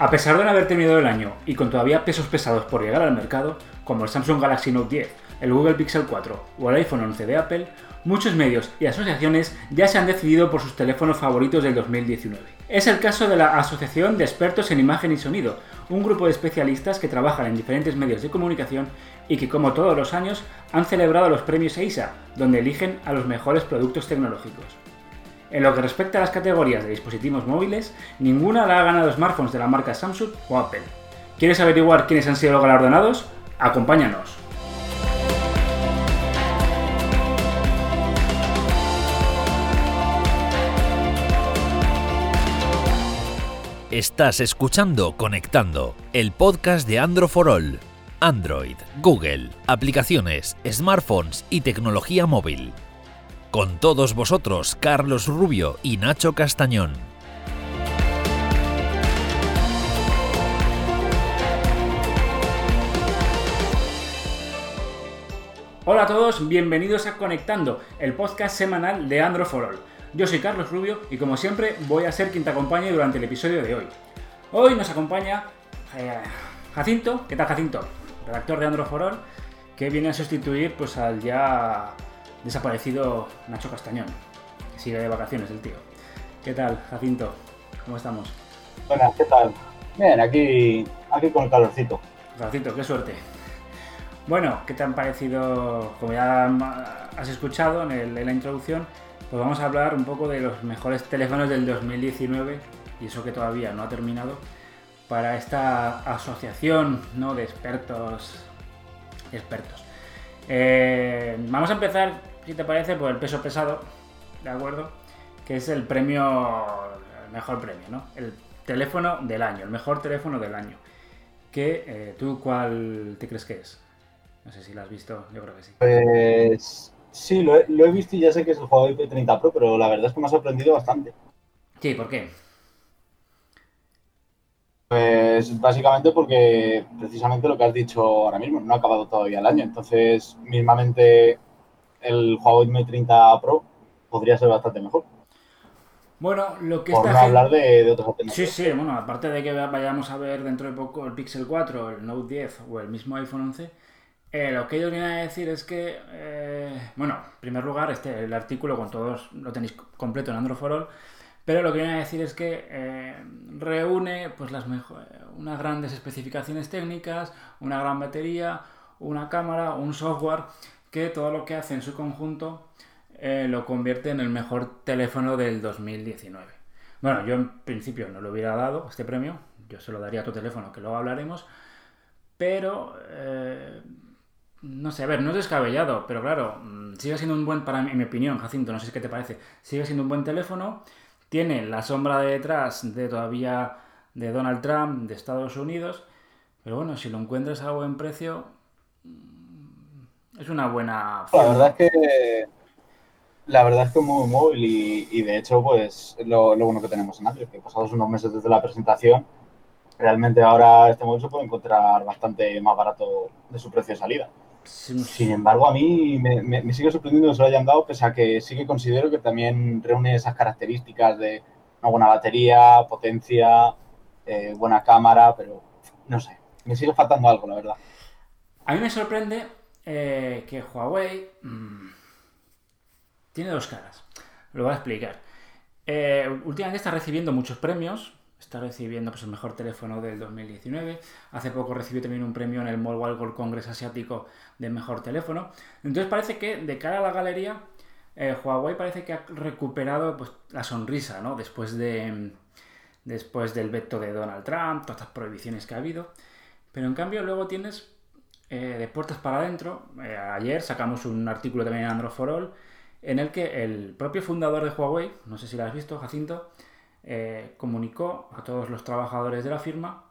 A pesar de no haber terminado el año y con todavía pesos pesados por llegar al mercado, como el Samsung Galaxy Note 10, el Google Pixel 4 o el iPhone 11 de Apple, muchos medios y asociaciones ya se han decidido por sus teléfonos favoritos del 2019. Es el caso de la Asociación de Expertos en Imagen y Sonido, un grupo de especialistas que trabajan en diferentes medios de comunicación y que, como todos los años, han celebrado los premios EISA, donde eligen a los mejores productos tecnológicos. En lo que respecta a las categorías de dispositivos móviles, ninguna la ha ganado smartphones de la marca Samsung o Apple. ¿Quieres averiguar quiénes han sido los galardonados? Acompáñanos. Estás escuchando Conectando, el podcast de Android for All. Android, Google, aplicaciones, smartphones y tecnología móvil. Con todos vosotros, Carlos Rubio y Nacho Castañón. Hola a todos, bienvenidos a Conectando, el podcast semanal de All. Yo soy Carlos Rubio y como siempre voy a ser quien te acompañe durante el episodio de hoy. Hoy nos acompaña eh, Jacinto, ¿qué tal Jacinto? Redactor de All, que viene a sustituir pues al ya desaparecido Nacho Castañón, que sigue de vacaciones el tío. ¿Qué tal, Jacinto? ¿Cómo estamos? Buenas, ¿qué tal? Bien, aquí, aquí con el calorcito. Jacinto, qué suerte. Bueno, ¿qué te han parecido? Como ya has escuchado en, el, en la introducción, pues vamos a hablar un poco de los mejores teléfonos del 2019, y eso que todavía no ha terminado, para esta asociación ¿no? de expertos. expertos. Eh, vamos a empezar, si te parece, por el peso pesado, ¿de acuerdo? Que es el premio, el mejor premio, ¿no? El teléfono del año, el mejor teléfono del año. Que eh, tú, ¿cuál te crees que es? No sé si lo has visto, yo creo que sí. Pues sí, lo he, lo he visto y ya sé que es el Huawei P30 Pro, pero la verdad es que me ha sorprendido bastante. Sí, ¿por qué? Pues básicamente porque precisamente lo que has dicho ahora mismo, no ha acabado todavía el año, entonces mismamente el Huawei Mate 30 Pro podría ser bastante mejor. Bueno, lo que Por está no hablar de, de otras Sí, sí, bueno, aparte de que vayamos a ver dentro de poco el Pixel 4, el Note 10 o el mismo iPhone 11, eh, lo que ellos vienen a decir es que, eh, bueno, en primer lugar, este, el artículo con todos lo tenéis completo en Android for All, pero lo que viene a decir es que eh, reúne pues las unas grandes especificaciones técnicas, una gran batería, una cámara, un software, que todo lo que hace en su conjunto eh, lo convierte en el mejor teléfono del 2019. Bueno, yo en principio no le hubiera dado este premio, yo se lo daría a tu teléfono, que luego hablaremos, pero eh, no sé, a ver, no es descabellado, pero claro, mm, sigue siendo un buen, para mí, en mi opinión, Jacinto, no sé qué te parece, sigue siendo un buen teléfono, tiene la sombra de detrás de todavía de Donald Trump, de Estados Unidos, pero bueno, si lo encuentras a buen precio, es una buena La verdad es que la verdad es que muy móvil y, y de hecho pues es lo, lo bueno que tenemos en Android, que pasados unos meses desde la presentación, realmente ahora este móvil se puede encontrar bastante más barato de su precio de salida. Sí, Sin embargo, a mí me, me- me sigue sorprendiendo que se lo hayan dado, pese a que sí que considero que también reúne esas características de una buena batería, potencia, eh, buena cámara, pero no sé, me sigue faltando algo, la verdad. A mí me sorprende eh, que Huawei mm, tiene dos caras. Lo voy a explicar. Eh, últimamente está recibiendo muchos premios. Está recibiendo pues, el mejor teléfono del 2019. Hace poco recibió también un premio en el Mobile World Congress asiático de mejor teléfono. Entonces parece que de cara a la galería, eh, Huawei parece que ha recuperado pues, la sonrisa, ¿no? Después de después del veto de Donald Trump, todas estas prohibiciones que ha habido. Pero en cambio luego tienes eh, de puertas para adentro. eh, ayer sacamos un artículo también en Android for All en el que el propio fundador de Huawei, no sé si lo has visto, Jacinto, eh, comunicó a todos los trabajadores de la firma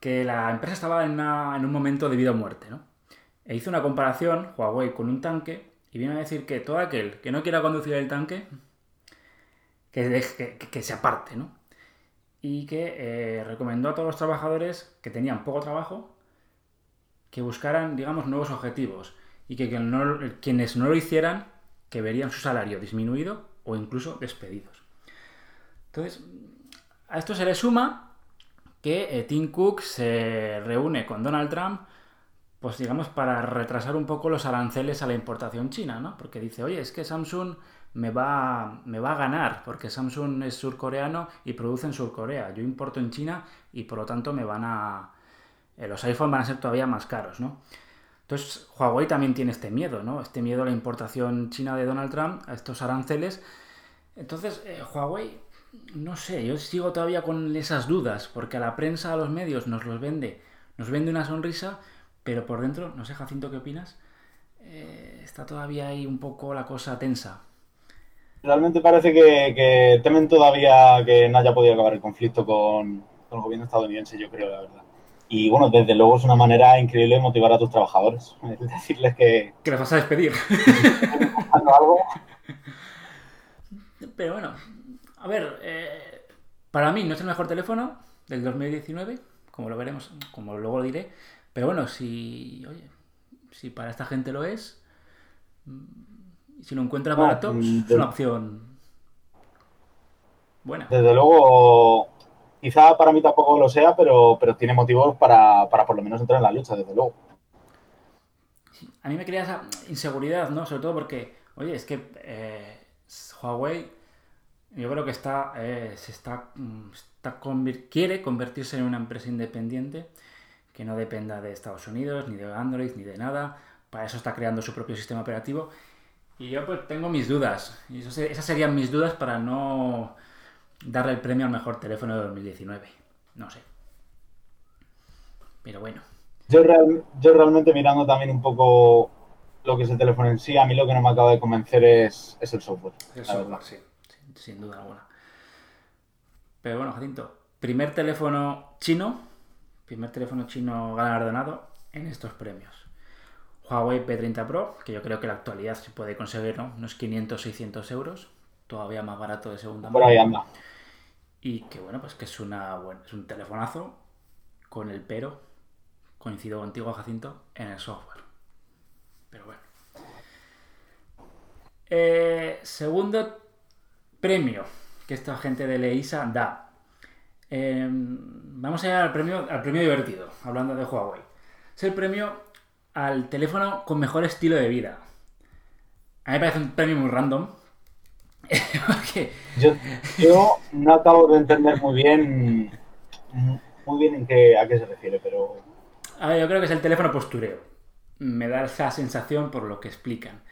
que la empresa estaba en, un momento de vida o muerte, ¿no? E hizo una comparación Huawei con un tanque y viene a decir que todo aquel que no quiera conducir el tanque, que, que- se aparte, ¿no? Y que recomendó a todos los trabajadores que tenían poco trabajo que buscaran, digamos, nuevos objetivos y que, quienes no lo hicieran, que verían su salario disminuido o incluso despedidos. Entonces, a esto se le suma que eh, Tim Cook se reúne con Donald Trump, pues digamos, para retrasar un poco los aranceles a la importación china, ¿no? Porque dice, oye, es que Samsung me va, me va a ganar, porque Samsung es surcoreano y produce en Surcorea. Yo importo en China y por lo tanto me van a... Eh, los iPhones van a ser todavía más caros, ¿no? Entonces, Huawei también tiene este miedo, ¿no? Este miedo a la importación china de Donald Trump, a estos aranceles. Entonces, eh, Huawei, no sé, yo sigo todavía con esas dudas, porque a la prensa, a los medios nos los vende, nos vende una sonrisa, pero por dentro, no sé, Jacinto, ¿qué opinas? Eh, está todavía ahí un poco la cosa tensa. Realmente parece que, temen todavía que no haya podido acabar el conflicto con, con el gobierno estadounidense, yo creo, la verdad. Y bueno, desde luego es una manera increíble de motivar a tus trabajadores. Es decirles que. Que les vas a despedir. Pero bueno, a ver, eh, para mí no es el mejor teléfono del 2019, como lo veremos, como luego lo diré. Pero bueno, si, oye, si para esta gente lo es, mm, si lo encuentra barato, mm, es una opción buena. Desde luego, Quizá para mí tampoco lo sea, pero, pero tiene motivos para, por lo menos entrar en la lucha, desde luego. A mí me crea esa inseguridad, ¿no? Sobre todo porque, oye, es que eh, Huawei, yo creo que está, eh, se está, mm, está quiere convertirse en una empresa independiente que no dependa de Estados Unidos, ni de Android, ni de nada. Para eso está creando su propio sistema operativo. Y yo pues tengo mis dudas. Y esas serían mis dudas para no darle el premio al mejor teléfono de 2019. No sé. Pero bueno. Yo, yo realmente mirando también un poco lo que es el teléfono en sí, a mí lo que no me acaba de convencer es, es el software. El software, sí, sin duda alguna. Pero bueno, Jacinto, primer teléfono chino, primer teléfono chino galardonado en estos premios. Huawei P30 Pro, que yo creo que en la actualidad se puede conseguir ¿no? unos 500, 600 euros, todavía más barato de segunda mano. Por ahí anda. Y que bueno, pues que es, una, bueno, es un telefonazo con el pero, coincido contigo Jacinto, en el software. Pero bueno. Eh, segundo premio que esta gente de Leisa da. Em, vamos a ir al premio, al premio divertido, hablando de Huawei. Es el premio al teléfono con mejor estilo de vida. A mí me parece un premio muy random, yo, no acabo de entender muy bien muy bien en qué, a qué se refiere, pero... A ver, yo creo que es el teléfono postureo. Me da esa sensación por lo que explican.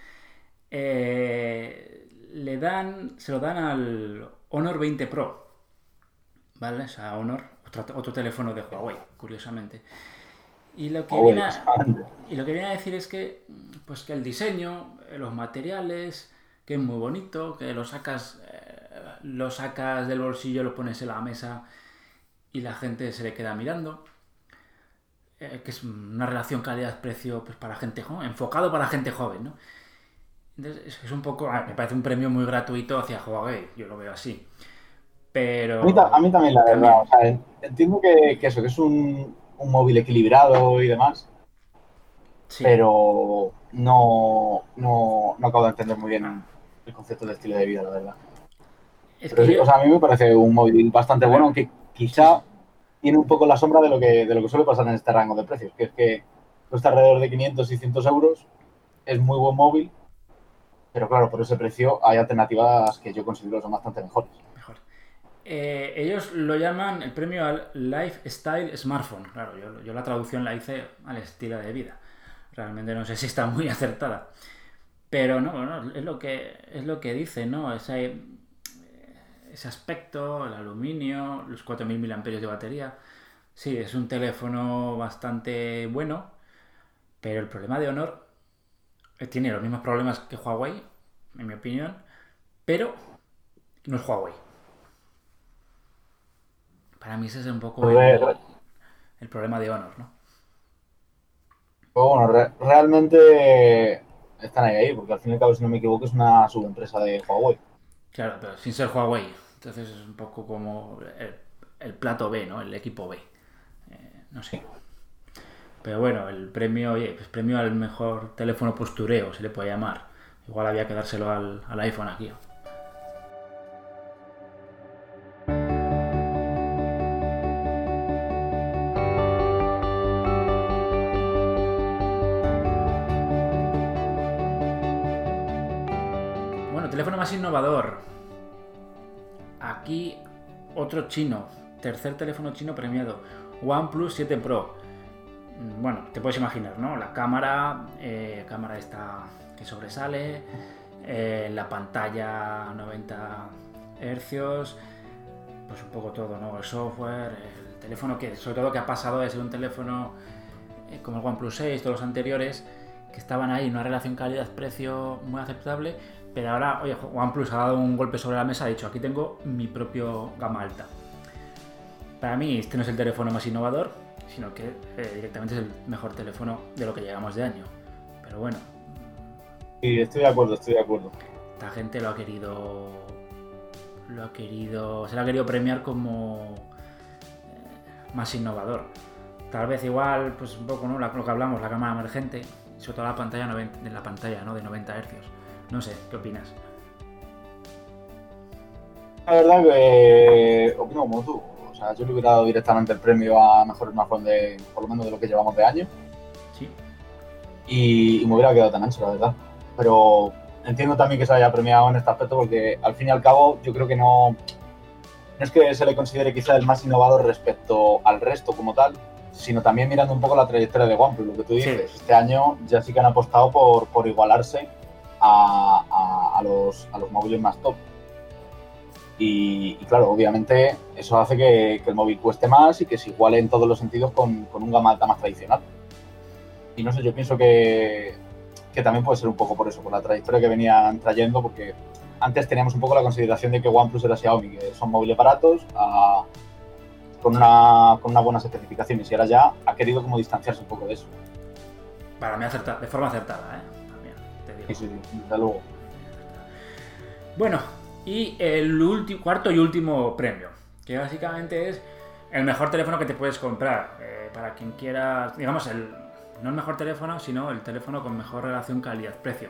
Eh, le dan, se lo dan al Honor 20 Pro. ¿Vale? O sea, Honor, otro, teléfono de Huawei, curiosamente. Y lo, que viene a, y lo que viene a decir es que, pues que el diseño, los materiales, que es muy bonito, que lo sacas, eh, lo sacas del bolsillo, lo pones en la mesa y la gente se le queda mirando. Eh, que es una relación calidad-precio pues, para gente joven, enfocado para gente joven, ¿no? Entonces es un poco, me parece un premio muy gratuito hacia Huawei, yo lo veo así. Pero... A mí, también, la verdad, entiendo que, eso, que es un, móvil equilibrado y demás, pero no, no, no acabo de entender muy bien el concepto de estilo de vida, la verdad. a mí me parece un móvil bastante bueno, aunque quizá tiene un poco la sombra de lo que, de lo que suele pasar en este rango de precios, que es que cuesta alrededor de 500, 600 euros, es muy buen móvil, pero claro, por ese precio hay alternativas que yo considero son bastante mejores. Mejor. Eh, ellos lo llaman el premio al Lifestyle Smartphone. Claro, yo, yo, la traducción la hice al estilo de vida. Realmente no sé si está muy acertada. Pero no, bueno, es lo que, es lo que dice, ¿no? Ese, ese aspecto, el aluminio, los 4.000 mAh de batería. Sí, es un teléfono bastante bueno, pero el problema de Honor eh, tiene los mismos problemas que Huawei, en mi opinión, pero no es Huawei. Para mí ese es un poco el, problema de Honor, ¿no? Bueno, realmente están ahí, ahí, porque al fin y al cabo, si no me equivoco, es una subempresa de Huawei. Claro, pero sin ser Huawei. Entonces es un poco como el, plato B, ¿no? El equipo B. Eh, no sé. Pero bueno, el premio, oye, pues premio al mejor teléfono postureo, se le puede llamar. Igual había que dárselo al, al iPhone aquí. teléfono innovador. Aquí otro chino, tercer teléfono chino premiado, OnePlus 7 Pro. Mm, bueno, te puedes imaginar, ¿no? La cámara, eh, cámara esta que sobresale, eh, la pantalla 90 hercios, pues un poco todo, ¿no? El software, el teléfono que sobre todo que ha pasado de ser un teléfono eh, como el OnePlus 6, todos los anteriores, que estaban ahí en una relación calidad-precio muy aceptable, pero ahora, oye, OnePlus ha dado un golpe sobre la mesa, ha dicho, aquí tengo mi propio gama alta. Para mí este no es el teléfono más innovador, sino que eh, directamente es el mejor teléfono de lo que llegamos de año. Pero bueno. Sí, estoy de acuerdo, estoy de acuerdo. Esta gente lo ha querido. Lo ha querido. Se lo ha querido premiar como eh, más innovador. Tal vez igual, pues un poco, ¿no? Lo que hablamos, la cámara emergente, sobre todo la pantalla, de la pantalla ¿no? de 90 Hz. No sé, ¿qué opinas? La verdad que opino como tú. O sea, yo le hubiera dado directamente el premio a mejor smartphone de, por lo menos de lo que llevamos de año. Sí. Y, me hubiera quedado tan ancho, la verdad. Pero entiendo también que se haya premiado en este aspecto porque al fin y al cabo yo creo que no, no es que se le considere quizá el más innovador respecto al resto como tal, sino también mirando un poco la trayectoria de OnePlus, lo que tú dices. Este año ya sí que han apostado por, por igualarse a, a, los, a los móviles más top. Y, claro, obviamente eso hace que, el móvil cueste más y que se iguale en todos los sentidos con, con, un gama alta más tradicional. Y no sé, yo pienso que, que también puede ser un poco por eso, por la trayectoria que venían trayendo, porque antes teníamos un poco la consideración de que OnePlus era Xiaomi, que son móviles baratos, con, una, con unas buenas especificaciones, y ahora ya ha querido como distanciarse un poco de eso. Para mí, acerta, de forma acertada, ¿eh? Bueno, y el cuarto y último premio, que básicamente es el mejor teléfono que te puedes comprar. Eh, para quien quiera, digamos, el, no el mejor teléfono, sino el teléfono con mejor relación calidad-precio.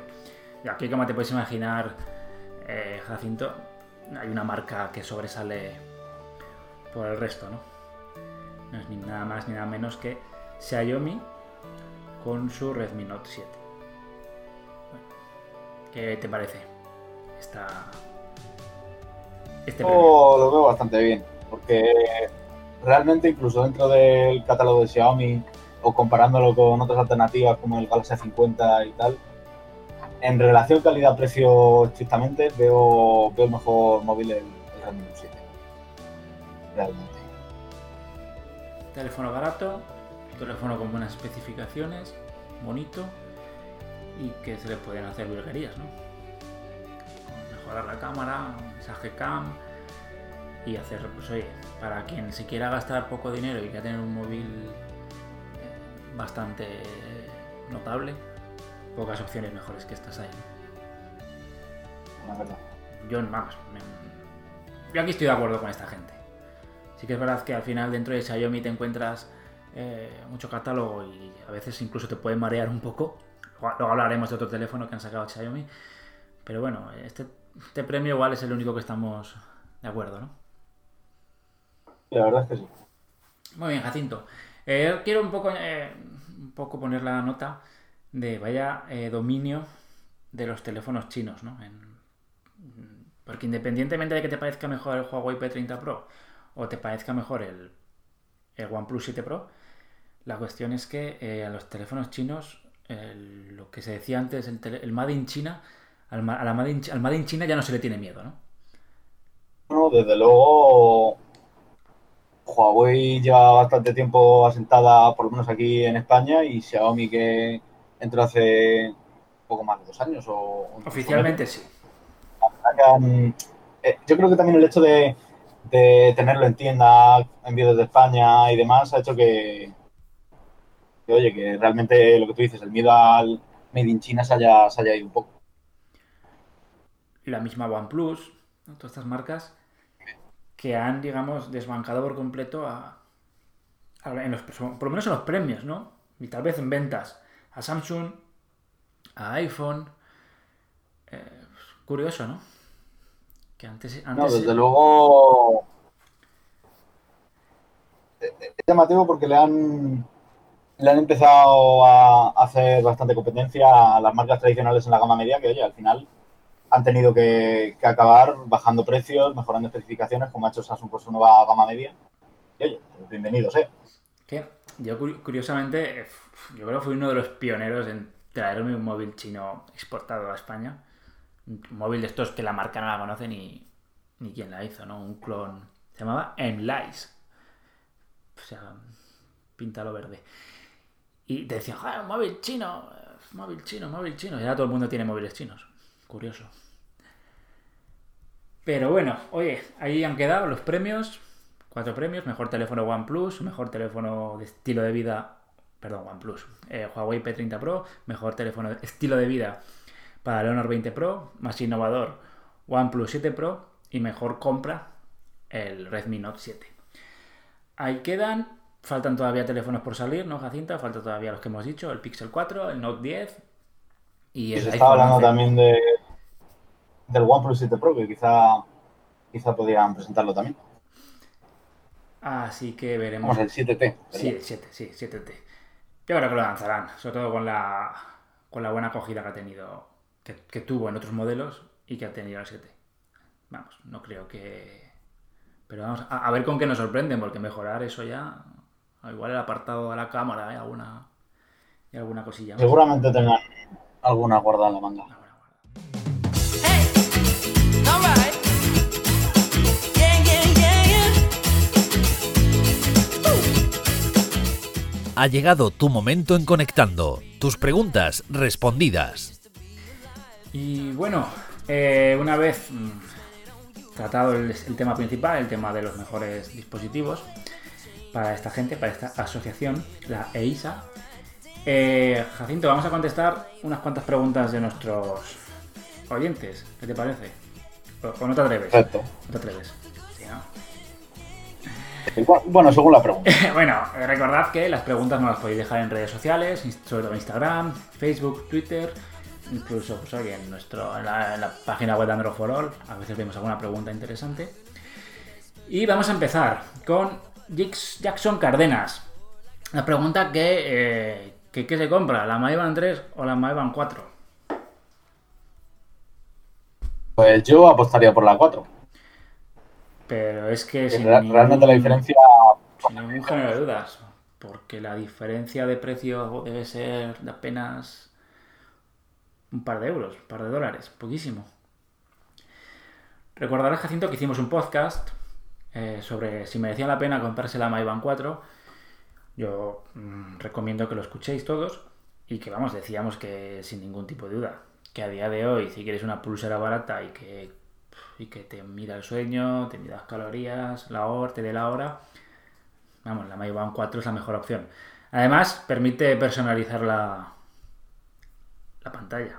Y aquí, como te puedes imaginar, eh, Jacinto, hay una marca que sobresale por el resto, ¿no? No es ni nada más ni nada menos que Xiaomi con su Redmi Note 7. ¿Qué te parece? Esta, este oh, lo veo bastante bien, porque realmente incluso dentro del catálogo de Xiaomi o comparándolo con otras alternativas como el Galaxy 50 y tal, en relación calidad-precio estrictamente veo, veo mejor móvil el, Redmi 7. Realmente. Teléfono barato, teléfono con buenas especificaciones, bonito y que se le pueden hacer virguerías, ¿no? Mejorar la cámara, mensaje cam y hacer, pues oye, para quien se quiera gastar poco dinero y quiera tener un móvil eh, bastante notable, pocas opciones mejores que estas hay. Yo, vamos, yo aquí estoy de acuerdo con esta gente. Sí que es verdad que al final dentro de Xiaomi te encuentras eh, mucho catálogo y a veces incluso te puede marear un poco Luego hablaremos de otro teléfono que han sacado Xiaomi. Pero bueno, este, este, premio igual es el único que estamos de acuerdo, ¿no? La verdad es que sí. Muy bien, Jacinto. Eh, quiero un poco, eh, un poco poner la nota de vaya eh, dominio de los teléfonos chinos, ¿no? porque independientemente de que te parezca mejor el Huawei P30 Pro o te parezca mejor el, el OnePlus 7 Pro, la cuestión es que a los teléfonos chinos lo que se decía antes, el, el Made in China, al, la Made in, al Made in China ya no se le tiene miedo, ¿no? No, desde luego Huawei lleva bastante tiempo asentada, por lo menos aquí en España, y Xiaomi que entró hace poco más de dos años. O, Oficialmente sí. Eh, yo creo que también el hecho de, de tenerlo en tienda, envío desde España y demás, ha hecho que, oye, que realmente lo que tú dices, el miedo al Made in China se haya, se haya ido un poco. La misma OnePlus, todas estas marcas que han, digamos, desbancado por completo a, en los, por lo menos en los premios, ¿no? Y tal vez en ventas a Samsung, a iPhone. Eh, curioso, ¿no? Que antes, antes no, desde luego es llamativo porque le han le han empezado a hacer bastante competencia a las marcas tradicionales en la gama media, que oye, al final han tenido que, acabar bajando precios, mejorando especificaciones, como ha hecho Samsung por su nueva gama media. Y oye, pues bienvenido sea. Que yo curi- curiosamente, eh, yo creo que fui uno de los pioneros en traerme un móvil chino exportado a España. Un móvil de estos que la marca no la conoce ni, ni quién la hizo, ¿no? Un clon. Se llamaba Enlice. O sea, píntalo verde. Y te decían, "Joder, un móvil chino, móvil chino, móvil chino. Y ahora todo el mundo tiene móviles chinos. Curioso. Pero bueno, oye, ahí han quedado los premios. Cuatro premios, mejor teléfono OnePlus, mejor teléfono de estilo de vida, perdón, OnePlus, eh, Huawei P30 Pro, mejor teléfono de estilo de vida para el Honor 20 Pro, más innovador OnePlus 7 Pro y mejor compra el Redmi Note 7. Ahí quedan, faltan todavía teléfonos por salir, ¿no, Jacinta? Faltan todavía los que hemos dicho, el Pixel 4, el Note 10 y el se estaba hablando 11. también de, del OnePlus 7 Pro, que quizá, quizá podrían presentarlo también. Así que veremos. Vamos, el 7T. Sí, el 7, sí, 7T. Yo creo que lo lanzarán, sobre todo con la, con la buena acogida que ha tenido, que, que tuvo en otros modelos y que ha tenido el 7. Vamos, no creo que... Pero vamos, a, a ver con qué nos sorprenden, porque mejorar eso ya... Igual el apartado de la cámara, ¿eh? Alguna, y alguna cosilla más. Seguramente tengan alguna guardada en la manga. Ha llegado tu momento en Conectando. Tus preguntas respondidas. Y bueno, eh, una vez mm, tratado el, el tema principal, el tema de los mejores dispositivos para esta gente, para esta asociación, la EISA, eh, Jacinto, vamos a contestar unas cuantas preguntas de nuestros oyentes. ¿Qué te parece? ¿O, o no te atreves? Perfecto. No te atreves. Sí, ¿no? Bueno, según la pregunta. bueno, eh, recordad que las preguntas no las podéis dejar en redes sociales, sobre todo Instagram, Facebook, Twitter, incluso pues, oye, en, nuestro, en, la, en la página web de Android for All. A veces vemos alguna pregunta interesante. Y vamos a empezar con Jackson Cardenas. La pregunta que, eh, que ¿qué se compra? ¿La Maevan 3 o la Maevan 4? Pues yo apostaría por la 4. Pero es que sin Realmente la diferencia Sin ningún género de dudas. Porque la diferencia de precio debe ser de apenas un par de euros, un par de dólares, poquísimo. Recordarás, Jacinto, que hicimos un podcast eh, sobre si merecía la pena comprarse la Maybach 4. Yo mm, recomiendo que lo escuchéis todos y que, vamos, decíamos que sin ningún tipo de duda, que a día de hoy, si quieres una pulsera barata y que, y que te mida el sueño, te mida las calorías, la hora, te dé la hora, vamos, la Maybach 4 es la mejor opción. Además, permite personalizar la, la pantalla.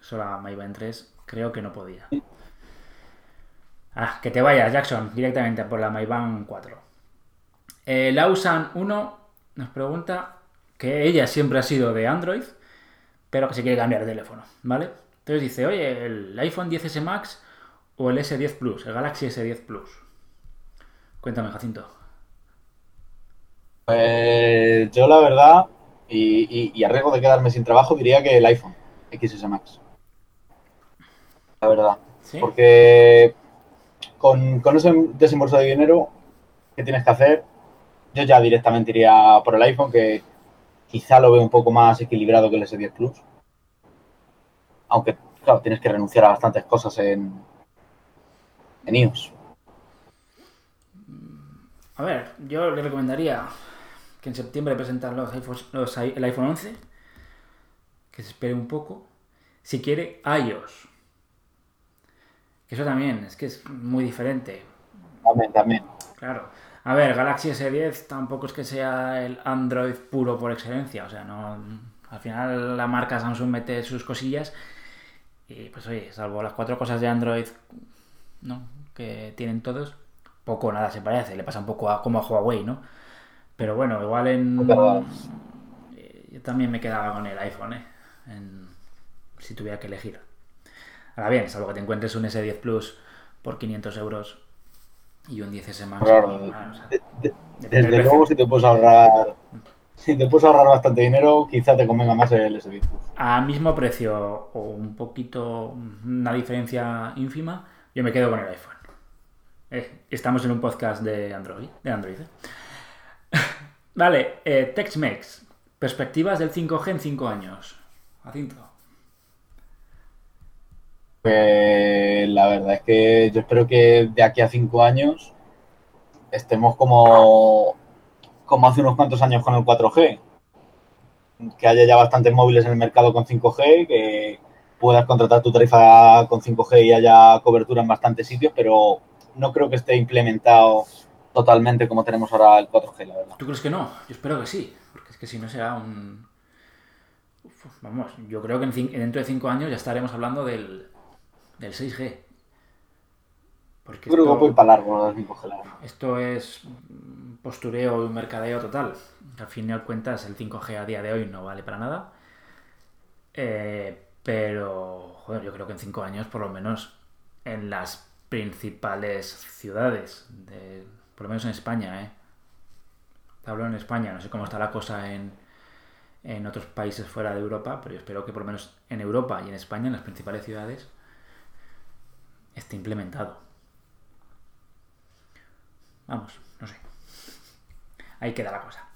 Eso la Maybach 3 creo que no podía. Ah, que te vayas, Jackson, directamente por la Maybach 4. Eh, Lausan 1 nos pregunta que ella siempre ha sido de Android, pero que se quiere cambiar de teléfono, ¿vale? Entonces dice, oye, el iPhone 10S Max o el S10 Plus, el Galaxy S10 Plus. Cuéntame, Jacinto. Pues yo la verdad, y, y- y a riesgo de quedarme sin trabajo, diría que el iPhone XS Max. La verdad. ¿Sí? Porque con, ese desembolso de dinero que tienes que hacer, yo ya directamente iría por el iPhone, que quizá lo veo un poco más equilibrado que el S10 Plus. Aunque, claro, tienes que renunciar a bastantes cosas en, en iOS. A ver, yo le recomendaría que en septiembre presentan los iPhones, los el iPhone 11, que se espere un poco. Si quiere, iOS. Eso también, es que es muy diferente. También, también. Claro. A ver, Galaxy S10 tampoco es que sea el Android puro por excelencia. O sea, no. Al final la marca Samsung mete sus cosillas. Y pues oye, salvo las cuatro cosas de Android, ¿no? Que tienen todos, poco nada se parece. Le pasa un poco a, como a Huawei, ¿no? Pero bueno, igual en. Eh, Yo también me quedaba con el iPhone, ¿eh? En- si tuviera que elegir. Ahora bien, salvo que te encuentres un S10 Plus por 500 euros y un 10S Max. Claro, claro, o sea, de- de- depende del desde luego si te puedes ahorrar Si te puedes ahorrar bastante dinero, quizá te convenga más el S10 Plus. A mismo precio o un poquito, una diferencia ínfima, yo me quedo con el iPhone. Eh, estamos en un podcast de Android. De Android ¿eh? vale, eh. Perspectivas del 5G en 5 años. Jacinto. Pues la verdad es que yo espero que de aquí a cinco años estemos como, como hace unos cuantos años con el 4G. Que haya ya bastantes móviles en el mercado con 5G, que puedas contratar tu tarifa con 5G y haya cobertura en bastantes sitios, pero no creo que esté implementado totalmente como tenemos ahora el 4G, la verdad. ¿Tú crees que no? Yo espero que sí. Porque es que si no será un... Vamos, yo creo que dentro de 5 años ya estaremos hablando del, del 6G. Porque que esto- voy para largo el 5G, la verdad. Esto es postureo y un mercadeo total. Al fin y al cuentas, el 5G a día de hoy no vale para nada. Eh, pero, joder, yo creo que en 5 años, por lo menos, en las principales ciudades, de, por lo menos en España, ¿eh? Te hablo en España, no sé cómo está la cosa en, en otros países fuera de Europa, pero yo espero que por lo menos en Europa y en España, en las principales ciudades, esté implementado. Vamos, no sé. Ahí queda la cosa.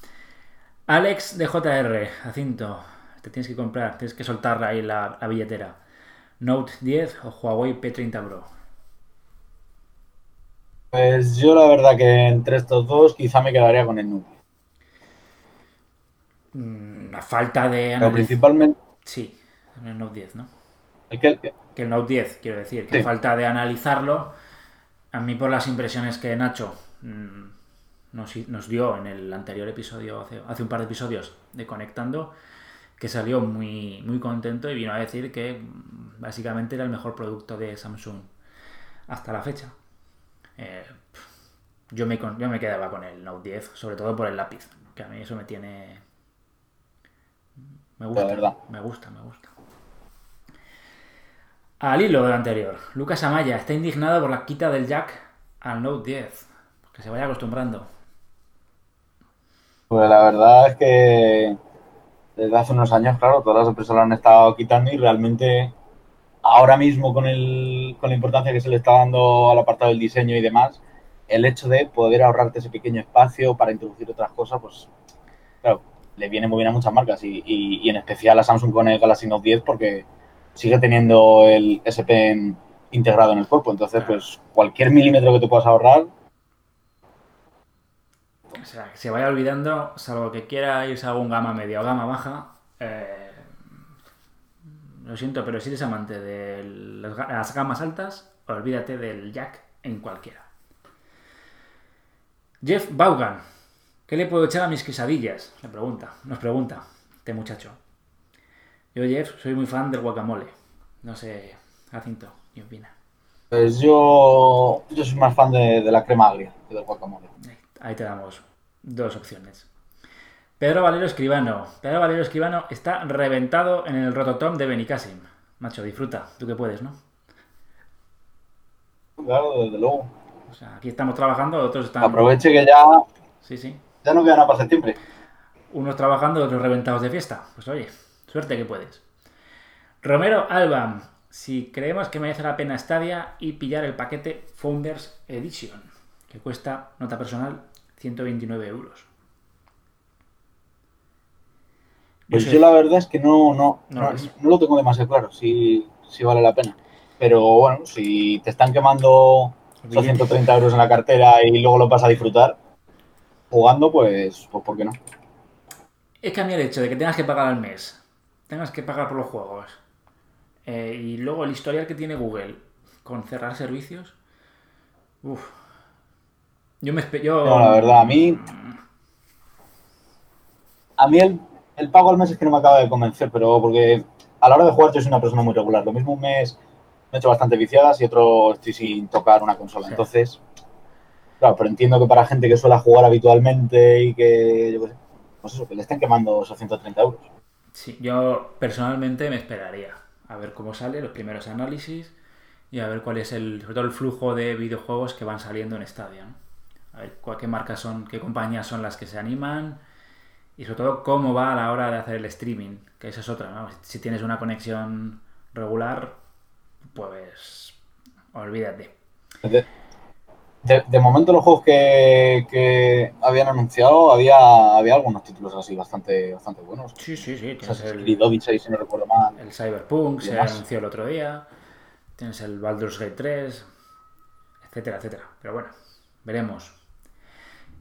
Alex de JR, Jacinto, te tienes que comprar, tienes que soltar ahí la, la billetera. Note 10 o Huawei P30 Pro. Pues yo la verdad que entre estos dos quizá me quedaría con el Note. Mm, La falta de Pero principalmente Sí, en el Note 10, ¿no? El que, Que el Note 10, quiero decir, que Sí. falta de analizarlo. A mí por las impresiones que Nacho mm, nos, nos dio en el anterior episodio, hace, hace un par de episodios de Conectando, que salió muy, muy contento y vino a decir que mm, básicamente era el mejor producto de Samsung hasta la fecha. Eh, yo, me, yo me quedaba con el Note 10, sobre todo por el lápiz, que a mí eso me tiene... Me gusta, me gusta, me gusta. Al hilo del anterior, Lucas Amaya está indignado por la quita del jack al Note 10. Que se vaya acostumbrando. Pues la verdad es que desde hace unos años, claro, todas las empresas lo han estado quitando y realmente ahora mismo con, el, con la importancia que se le está dando al apartado del diseño y demás, el hecho de poder ahorrarte ese pequeño espacio para introducir otras cosas, pues claro, le viene muy bien a muchas marcas y, y- y en especial a Samsung con el Galaxy Note 10 porque sigue teniendo el S Pen integrado en el cuerpo. Entonces, pues cualquier milímetro que te puedas ahorrar, O sea, que se vaya olvidando, salvo que quiera irse a un gama media o gama baja. eh, lo siento, pero si eres amante de las gamas altas, olvídate del jack en cualquiera. Jeff Vaughan, ¿qué le puedo echar a mis quesadillas? Le pregunta, nos pregunta este muchacho. Yo, Jeff, soy muy fan del guacamole. No sé, Jacinto, ¿qué opina? pues yo, yo soy más fan de, de la crema agria que del guacamole. Ahí te damos dos opciones. Pedro Valero Escribano. Pedro Valero Escribano está reventado en el rototom de Benicassim. Macho, disfruta, tú que puedes, ¿no? Claro, desde luego. O sea, aquí estamos trabajando, otros están. Aproveche que ya, Sí, sí. ya no queda nada para septiembre. Unos trabajando, otros reventados de fiesta. Pues oye, suerte que puedes. Romero Alba. Si creemos que merece la pena Stadia y pillar el paquete Founders Edition, que cuesta, nota personal, 129 euros. Pues yo la verdad es que no, no, No no, lo es. no lo tengo demasiado claro si, si vale la pena. Pero bueno, si te están quemando esos Billete. 130 euros en la cartera y luego lo vas a disfrutar jugando, pues, pues ¿por qué no? Es que a mí el hecho de que tengas que pagar al mes, tengas que pagar por los juegos, eh, y luego el historial que tiene Google con cerrar servicios, uff. Yo me yo, No, la verdad, a mí, a mí el, el pago al mes es que no me acaba de convencer, pero porque a la hora de jugar yo soy una persona muy regular. Lo mismo un mes me he hecho bastante viciadas y otro estoy sin tocar una consola. Sí. Entonces, claro, pero entiendo que para gente que suele jugar habitualmente y que, yo qué sé, pues eso, que le estén quemando esos 130 euros. Sí, yo personalmente me esperaría a ver cómo sale los primeros análisis y a ver cuál es el, sobre todo el flujo de videojuegos que van saliendo en Stadia. ¿no? A ver cuál- qué marcas son, qué compañías son las que se animan Y sobre todo, cómo va a la hora de hacer el streaming, que esa es otra, ¿no? Si tienes una conexión regular, pues olvídate. De, momento los juegos que, que habían anunciado había, había algunos títulos así bastante, bastante buenos. Sí, sí, sí. Tienes el, Odyssey, si no recuerdo mal. el Cyberpunk, se anunció el otro día. Tienes el Baldur's Gate 3, etcétera, etcétera. Pero bueno, veremos.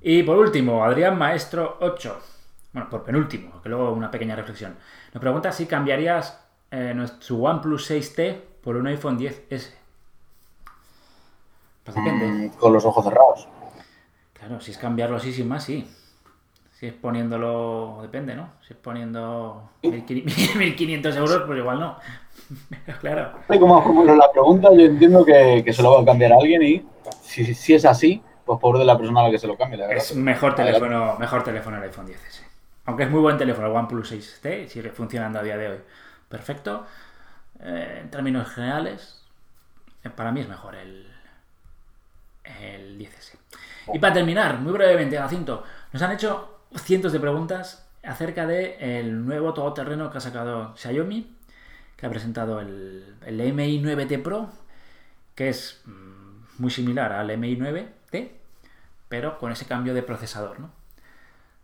Y por último, Adrián Maestro 8. Bueno, por penúltimo, que luego una pequeña reflexión. Nos pregunta si cambiarías eh, nuestro OnePlus 6T por un iPhone 10S. Mm, con los ojos cerrados. Claro, si es cambiarlo así sin más, sí. Si es poniéndolo, depende, ¿no? Si es poniendo 1500 1500 euros, pues igual no. claro. Como, como la pregunta, yo entiendo que, que se lo va a cambiar a alguien y si, si es así, pues pobre de la persona a la que se lo cambie, la verdad. Es mejor teléfono, mejor teléfono el iPhone 10S. Aunque es muy buen teléfono, el OnePlus 6T, sigue funcionando a día de hoy. Perfecto. Eh, en términos generales, eh, para mí es mejor el, el 10S. Y para terminar, muy brevemente, Jacinto, nos han hecho cientos de preguntas acerca del nuevo todoterreno que ha sacado Xiaomi, que ha presentado el, el MI 9T Pro, que es mm, muy similar al MI 9T, pero con ese cambio de procesador, ¿no?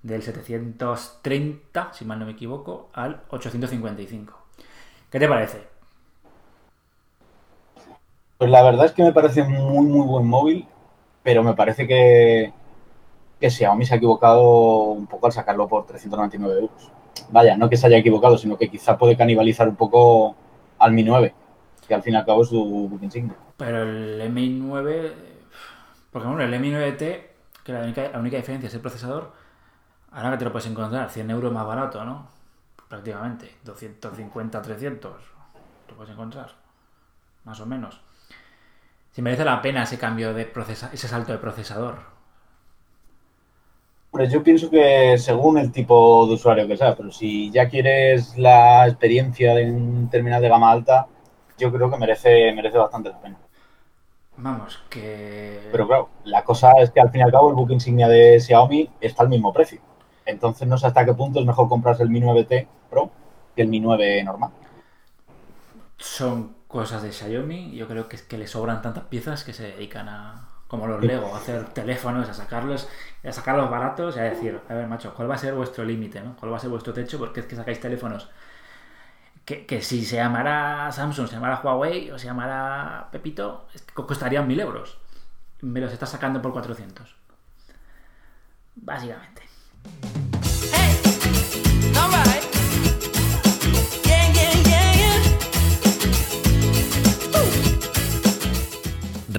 Del 730, si mal no me equivoco, al 855. ¿Qué te parece? Pues la verdad es que me parece muy, muy buen móvil, pero me parece que, que Xiaomi se ha equivocado un poco al sacarlo por 399 euros. Vaya, no que se haya equivocado, sino que quizá puede canibalizar un poco al Mi 9, que al fin y al cabo es su insignia. Pero el MI 9, porque bueno, el MI 9T, que la única, la única diferencia es el procesador, ahora que te lo puedes encontrar 100 euros más barato, ¿no? Prácticamente, 250, 300, lo puedes encontrar, más o menos. Si merece la pena ese cambio de procesa ese salto de procesador. Pues yo pienso que según el tipo de usuario que sea, pero si ya quieres la experiencia de un terminal de gama alta, yo creo que merece, merece bastante la pena. Vamos, que... Pero claro, la cosa es que al fin y al cabo el buque insignia de Xiaomi está al mismo precio. Entonces no sé hasta qué punto es mejor comprarse el Mi 9T Pro que el Mi 9 normal. son cosas de Xiaomi. Yo creo que es que le sobran tantas piezas que se dedican a, como los Lego, a hacer teléfonos, a sacarlos, a sacarlos baratos y a decir, a ver, macho, ¿cuál va a ser vuestro límite? ¿no? ¿Cuál va a ser vuestro techo? Porque es que sacáis teléfonos que, que si se llamará Samsung, se llamará Huawei o se llamará Pepito, es que costarían mil euros. Me los está sacando por 400. Básicamente. Hey,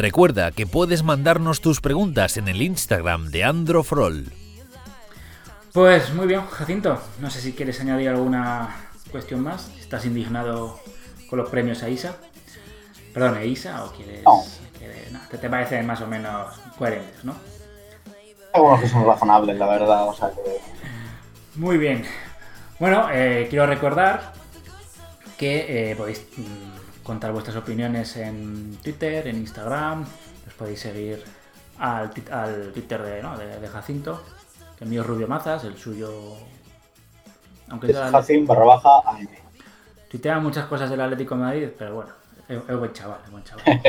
Recuerda que puedes mandarnos tus preguntas en el Instagram de Androfrol. Pues muy bien, Jacinto. No sé si quieres añadir alguna cuestión más. ¿Estás indignado con los premios a ISA? Perdón, ¿a ISA o quieres...? No. quieres- no, te, te parecen más o menos coherentes, ¿no? Algunos que son razonables, la verdad. O sea que Muy bien. Bueno, eh, quiero recordar que eh, podéis mm, contar vuestras opiniones en Twitter, en Instagram. Os podéis seguir al, Twitter de, ¿no? de, de Jacinto. Que el mío es Rubio Mazas, el suyo... Aunque es sea Hacin barra baja AM. Tuitea muchas cosas del Atlético de Madrid, pero bueno, es, es buen chaval, es buen chaval.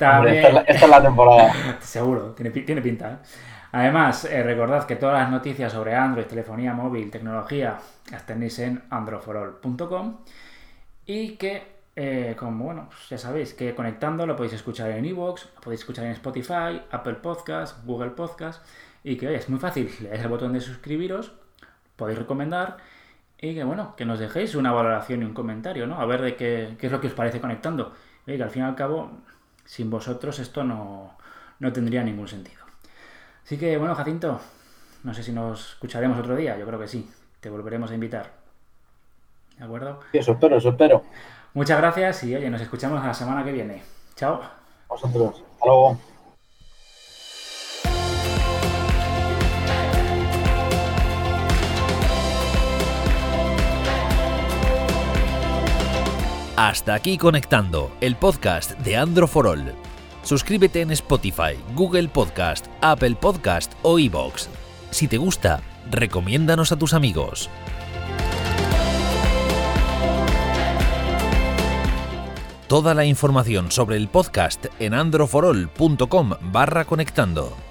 Hombre, esta, es la, esta es la temporada. seguro, tiene, pi- tiene pinta. ¿eh? Además, eh, recordad que todas las noticias sobre Android, telefonía móvil, tecnología, las tenéis en androforall.com y que, eh, como bueno, pues ya sabéis que conectando lo podéis escuchar en iVoox, lo podéis escuchar en Spotify, Apple Podcast, Google Podcast y que es muy fácil, le dais al botón de suscribiros, podéis recomendar y que bueno, que nos dejéis una valoración y un comentario, ¿no? A ver de qué, qué es lo que os parece conectando. Oye, que al fin y al cabo, sin vosotros esto no, no tendría ningún sentido. Así que bueno, Jacinto, no sé si nos escucharemos otro día, yo creo que sí, te volveremos a invitar. ¿De acuerdo? Eso espero, eso espero. Muchas gracias y oye, nos escuchamos la semana que viene. Chao. Vosotros. Hasta luego. Hasta aquí conectando el podcast de Androforol. Suscríbete en Spotify, Google Podcast, Apple Podcast o iBox. Si te gusta, recomiéndanos a tus amigos. Toda la información sobre el podcast en androforol.com barra conectando.